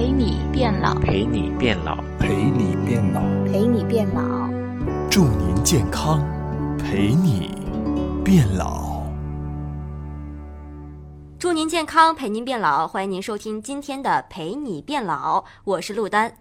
陪你变老，陪你变老，陪你变老，陪你变老，祝您健康，陪你变老。祝您健康，陪您变老。欢迎您收听今天的《陪你变老》，我是陆丹。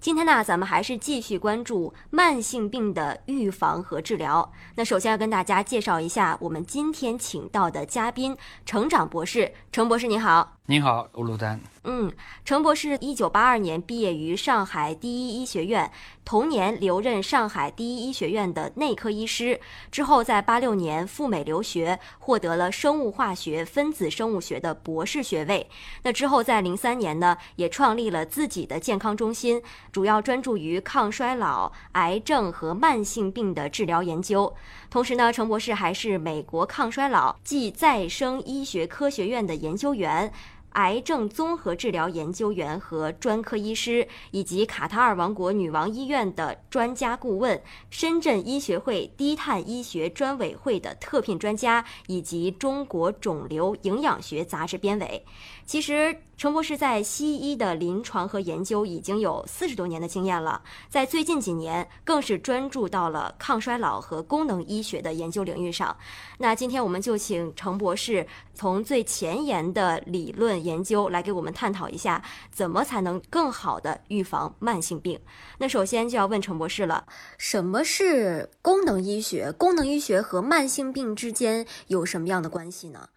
今天呢，咱们还是继续关注慢性病的预防和治疗。那首先要跟大家介绍一下我们今天请到的嘉宾——成长博士。程博士，您好。您好，陆丹。嗯，程博士一九八二年毕业于上海第一医学院，同年留任上海第一医学院的内科医师。之后在八六年赴美留学，获得了生物化学、分子生物学的博士学位。那之后在零三年呢，也创立了自己的健康中心，主要专注于抗衰老、癌症和慢性病的治疗研究。同时呢，程博士还是美国抗衰老暨再生医学科学院的研究员。癌症综合治疗研究员和专科医师，以及卡塔尔王国女王医院的专家顾问，深圳医学会低碳医学专委会的特聘专家，以及中国肿瘤营养学杂志编委。其实。程博士在西医的临床和研究已经有四十多年的经验了，在最近几年更是专注到了抗衰老和功能医学的研究领域上。那今天我们就请程博士从最前沿的理论研究来给我们探讨一下，怎么才能更好的预防慢性病。那首先就要问陈博士了，什么是功能医学？功能医学和慢性病之间有什么样的关系呢？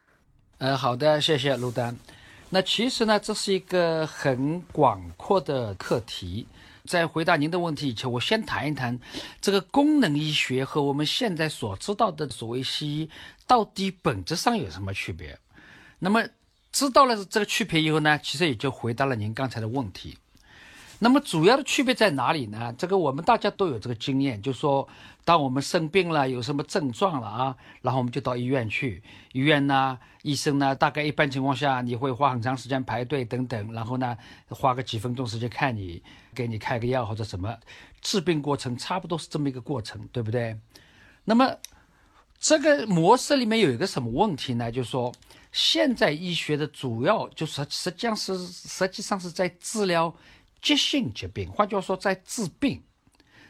呃，好的，谢谢陆丹。那其实呢，这是一个很广阔的课题。在回答您的问题以前，我先谈一谈这个功能医学和我们现在所知道的所谓西医到底本质上有什么区别。那么知道了这个区别以后呢，其实也就回答了您刚才的问题。那么主要的区别在哪里呢？这个我们大家都有这个经验，就说当我们生病了，有什么症状了啊，然后我们就到医院去。医院呢，医生呢，大概一般情况下你会花很长时间排队等等，然后呢，花个几分钟时间看你，给你开个药或者什么，治病过程差不多是这么一个过程，对不对？那么这个模式里面有一个什么问题呢？就是说现在医学的主要就是实际上是实际上是在治疗。急性疾病，换句话说，在治病，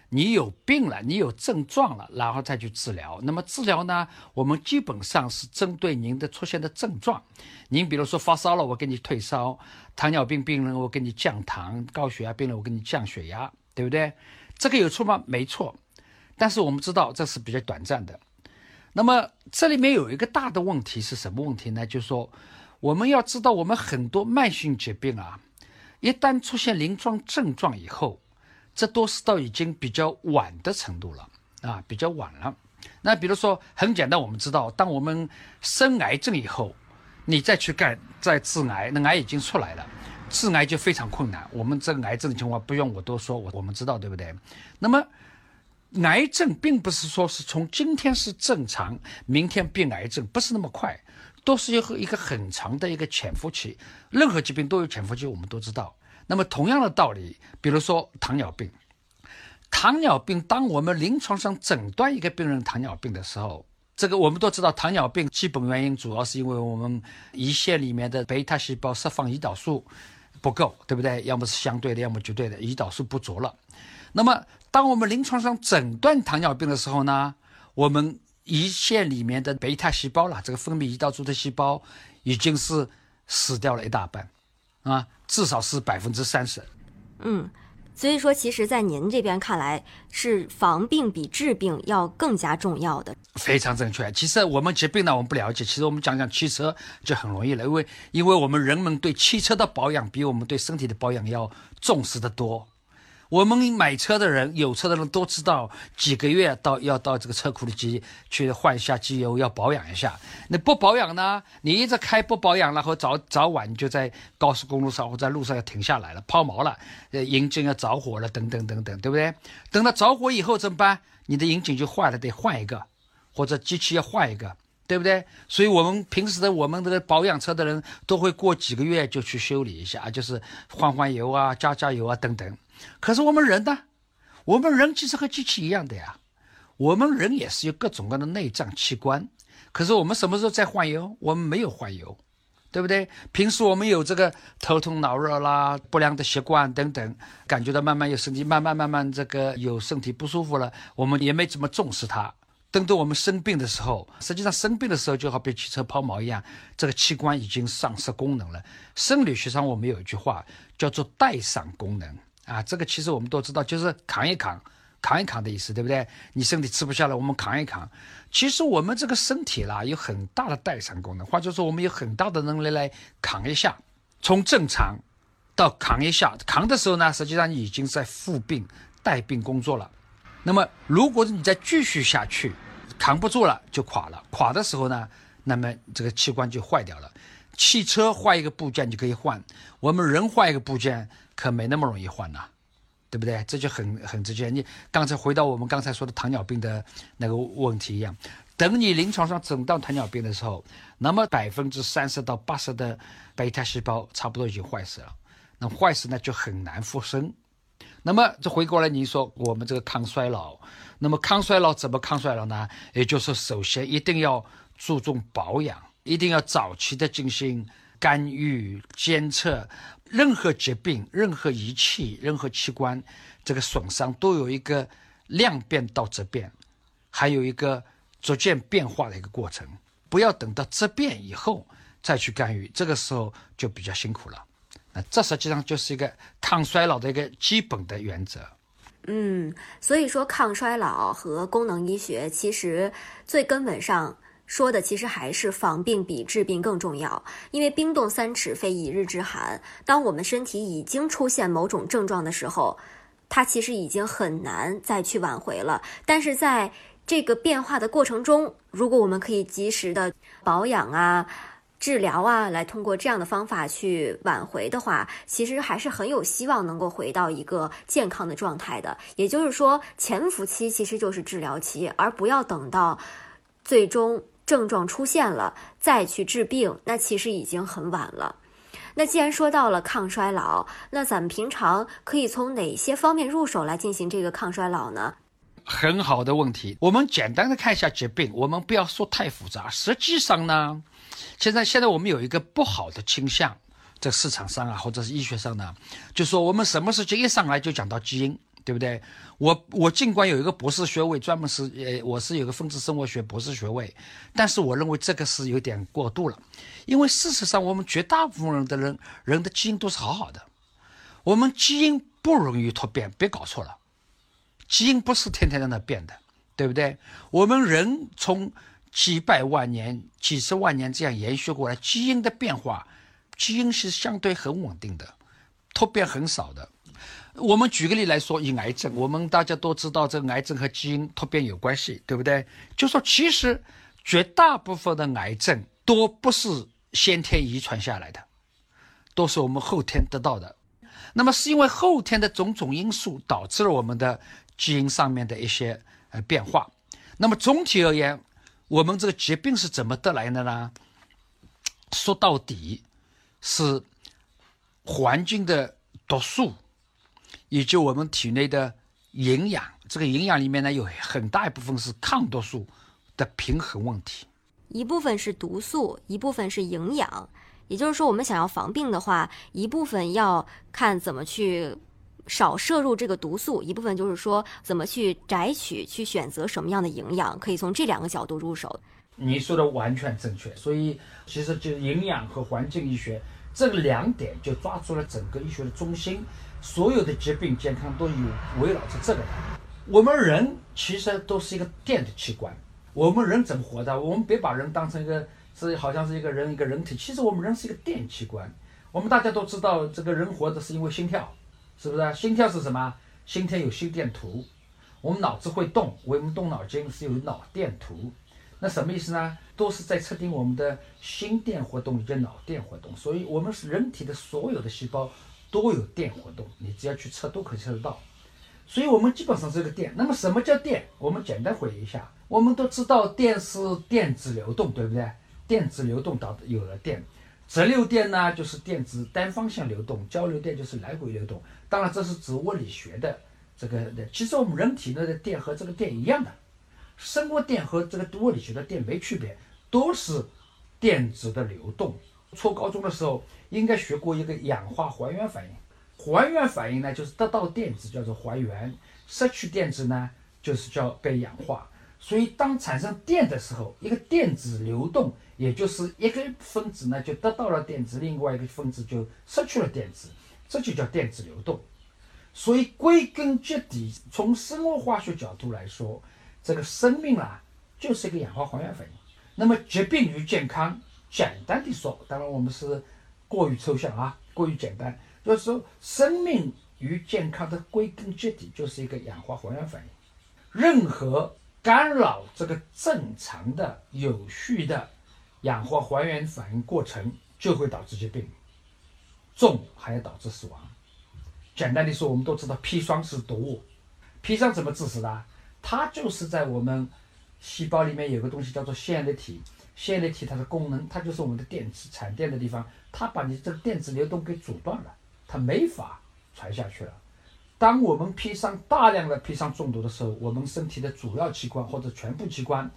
你有病了，你有症状了，然后再去治疗。那么治疗呢，我们基本上是针对您的出现的症状。您比如说发烧了，我给你退烧；糖尿病病人，我给你降糖；高血压病人，我给你降血压，对不对？这个有错吗？没错。但是我们知道这是比较短暂的。那么这里面有一个大的问题是什么问题呢？就是说，我们要知道，我们很多慢性疾病啊。一旦出现临床症状以后，这都是到已经比较晚的程度了啊，比较晚了。那比如说很简单，我们知道，当我们生癌症以后，你再去干再治癌，那癌已经出来了，治癌就非常困难。我们这个癌症的情况不用我多说，我我们知道对不对？那么癌症并不是说是从今天是正常，明天变癌症，不是那么快。都是有一个很长的一个潜伏期，任何疾病都有潜伏期，我们都知道。那么同样的道理，比如说糖尿病，糖尿病，当我们临床上诊断一个病人糖尿病的时候，这个我们都知道，糖尿病基本原因主要是因为我们胰腺里面的贝塔细胞释放胰岛素不够，对不对？要么是相对的，要么绝对的，胰岛素不足了。那么当我们临床上诊断糖尿病的时候呢，我们胰腺里面的贝塔细胞了，这个分泌胰岛素的细胞已经是死掉了一大半，啊，至少是百分之三十。嗯，所以说，其实，在您这边看来，是防病比治病要更加重要的。非常正确。其实我们疾病呢，我们不了解。其实我们讲讲汽车就很容易了，因为因为我们人们对汽车的保养比我们对身体的保养要重视的多。我们买车的人，有车的人都知道，几个月到要到这个车库里去去换一下机油，要保养一下。那不保养呢？你一直开不保养，然后早早晚就在高速公路上或在路上要停下来了，抛锚了，呃，引擎要着火了，等等等等，对不对？等到着火以后怎么办？你的引擎就坏了，得换一个，或者机器要换一个，对不对？所以我们平时的我们的保养车的人都会过几个月就去修理一下，就是换换油啊，加加油啊，等等。可是我们人呢？我们人其实和机器一样的呀。我们人也是有各种各样的内脏器官。可是我们什么时候在换油？我们没有换油，对不对？平时我们有这个头痛脑热啦、不良的习惯等等，感觉到慢慢有身体，慢慢慢慢这个有身体不舒服了，我们也没怎么重视它。等到我们生病的时候，实际上生病的时候就好比汽车抛锚一样，这个器官已经丧失功能了。生理学上我们有一句话叫做代偿功能啊，这个其实我们都知道，就是扛一扛。扛一扛的意思，对不对？你身体吃不下了，我们扛一扛。其实我们这个身体啦，有很大的代偿功能，或者说我们有很大的能力来扛一下。从正常到扛一下，扛的时候呢，实际上你已经在负病带病工作了。那么，如果你再继续下去，扛不住了就垮了。垮的时候呢，那么这个器官就坏掉了。汽车坏一个部件就可以换，我们人坏一个部件可没那么容易换呐。对不对？这就很很直接。你刚才回到我们刚才说的糖尿病的那个问题一样，等你临床上诊断糖尿病的时候，那么百分之三十到八十的贝塔细胞差不多已经坏死了。那坏死呢就很难复生。那么这回过来，你说我们这个抗衰老，那么抗衰老怎么抗衰老呢？也就是首先一定要注重保养，一定要早期的进行干预监测。任何疾病、任何仪器、任何器官，这个损伤都有一个量变到质变，还有一个逐渐变化的一个过程。不要等到质变以后再去干预，这个时候就比较辛苦了。那这实际上就是一个抗衰老的一个基本的原则。嗯，所以说抗衰老和功能医学其实最根本上。说的其实还是防病比治病更重要，因为冰冻三尺非一日之寒。当我们身体已经出现某种症状的时候，它其实已经很难再去挽回了。但是在这个变化的过程中，如果我们可以及时的保养啊、治疗啊，来通过这样的方法去挽回的话，其实还是很有希望能够回到一个健康的状态的。也就是说，潜伏期其实就是治疗期，而不要等到最终。症状出现了，再去治病，那其实已经很晚了。那既然说到了抗衰老，那咱们平常可以从哪些方面入手来进行这个抗衰老呢？很好的问题，我们简单的看一下疾病，我们不要说太复杂。实际上呢，现在现在我们有一个不好的倾向，在市场上啊，或者是医学上呢，就说我们什么事情一上来就讲到基因。对不对？我我尽管有一个博士学位，专门是呃，我是有个分子生物学博士学位，但是我认为这个是有点过度了，因为事实上我们绝大部分人的人人的基因都是好好的，我们基因不容易突变，别搞错了，基因不是天天在那变的，对不对？我们人从几百万年、几十万年这样延续过来，基因的变化，基因是相对很稳定的，突变很少的。我们举个例来说，以癌症，我们大家都知道，这个癌症和基因突变有关系，对不对？就说其实绝大部分的癌症都不是先天遗传下来的，都是我们后天得到的。那么是因为后天的种种因素导致了我们的基因上面的一些呃变化。那么总体而言，我们这个疾病是怎么得来的呢？说到底是环境的毒素。以及我们体内的营养，这个营养里面呢，有很大一部分是抗毒素的平衡问题，一部分是毒素，一部分是营养。也就是说，我们想要防病的话，一部分要看怎么去少摄入这个毒素，一部分就是说怎么去摘取、去选择什么样的营养，可以从这两个角度入手。你说的完全正确，所以其实就营养和环境医学这两点就抓住了整个医学的中心。所有的疾病健康都有围绕着这个的。我们人其实都是一个电的器官。我们人怎么活的？我们别把人当成一个是好像是一个人一个人体。其实我们人是一个电器官。我们大家都知道，这个人活着是因为心跳，是不是？心跳是什么？心跳有心电图。我们脑子会动，我们动脑筋是有脑电图。那什么意思呢？都是在测定我们的心电活动以及脑电活动。所以，我们是人体的所有的细胞。都有电活动，你只要去测都可以测得到，所以我们基本上是个电。那么什么叫电？我们简单回忆一下，我们都知道电是电子流动，对不对？电子流动导有了电，直流电呢就是电子单方向流动，交流电就是来回流动。当然这是指物理学的这个。其实我们人体内的电和这个电一样的，生物电和这个物理学的电没区别，都是电子的流动。初高中的时候应该学过一个氧化还原反应。还原反应呢，就是得到电子叫做还原，失去电子呢，就是叫被氧化。所以当产生电的时候，一个电子流动，也就是一个分子呢就得到了电子，另外一个分子就失去了电子，这就叫电子流动。所以归根结底，从生物化学角度来说，这个生命啦就是一个氧化还原反应。那么疾病与健康，简单的说，当然我们是过于抽象啊，过于简单。就是说，生命与健康的归根结底就是一个氧化还原反应。任何干扰这个正常的、有序的氧化还原反应过程，就会导致疾病，重还要导致死亡。简单的说，我们都知道砒霜是毒物。砒霜怎么致死的？它就是在我们细胞里面有个东西叫做线粒体，线粒体它的功能，它就是我们的电池产电的地方，它把你这个电子流动给阻断了。它没法传下去了。当我们砒霜大量的砒霜中毒的时候，我们身体的主要器官或者全部器官，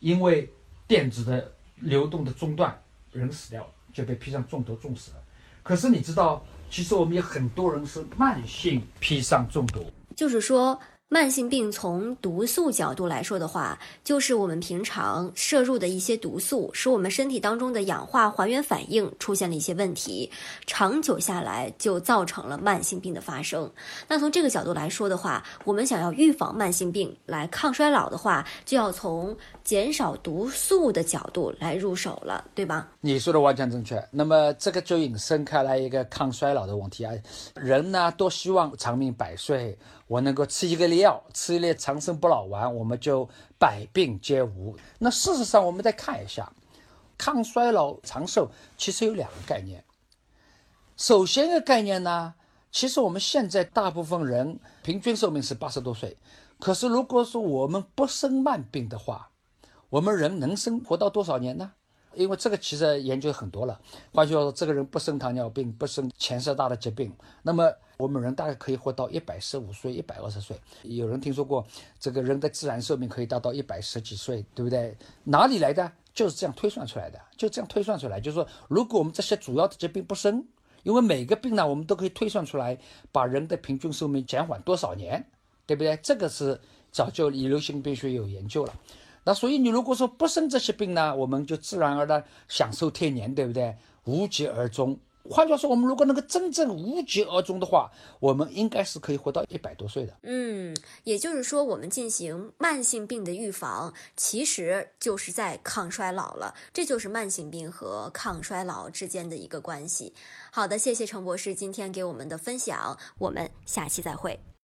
因为电子的流动的中断，人死掉了，就被砒霜中毒中死了。可是你知道，其实我们有很多人是慢性砒霜中毒，就是说。慢性病从毒素角度来说的话，就是我们平常摄入的一些毒素，使我们身体当中的氧化还原反应出现了一些问题，长久下来就造成了慢性病的发生。那从这个角度来说的话，我们想要预防慢性病来抗衰老的话，就要从减少毒素的角度来入手了，对吧？你说的完全正确。那么这个就引申开来一个抗衰老的问题啊，人呢都希望长命百岁。我能够吃一个药，吃一粒长生不老丸，我们就百病皆无。那事实上，我们再看一下，抗衰老长寿其实有两个概念。首先一个概念呢，其实我们现在大部分人平均寿命是八十多岁，可是如果说我们不生慢病的话，我们人能生活到多少年呢？因为这个其实研究很多了。换句话说，这个人不生糖尿病，不生前十大的疾病，那么我们人大概可以活到一百十五岁、一百二十岁。有人听说过，这个人的自然寿命可以达到一百十几岁，对不对？哪里来的？就是这样推算出来的，就这样推算出来。就是说，如果我们这些主要的疾病不生，因为每个病呢，我们都可以推算出来，把人的平均寿命减缓多少年，对不对？这个是早就以流行病学有研究了。那所以你如果说不生这些病呢，我们就自然而然享受天年，对不对？无疾而终。换句话说，我们如果能够真正无疾而终的话，我们应该是可以活到一百多岁的。嗯，也就是说，我们进行慢性病的预防，其实就是在抗衰老了。这就是慢性病和抗衰老之间的一个关系。好的，谢谢陈博士今天给我们的分享，我们下期再会。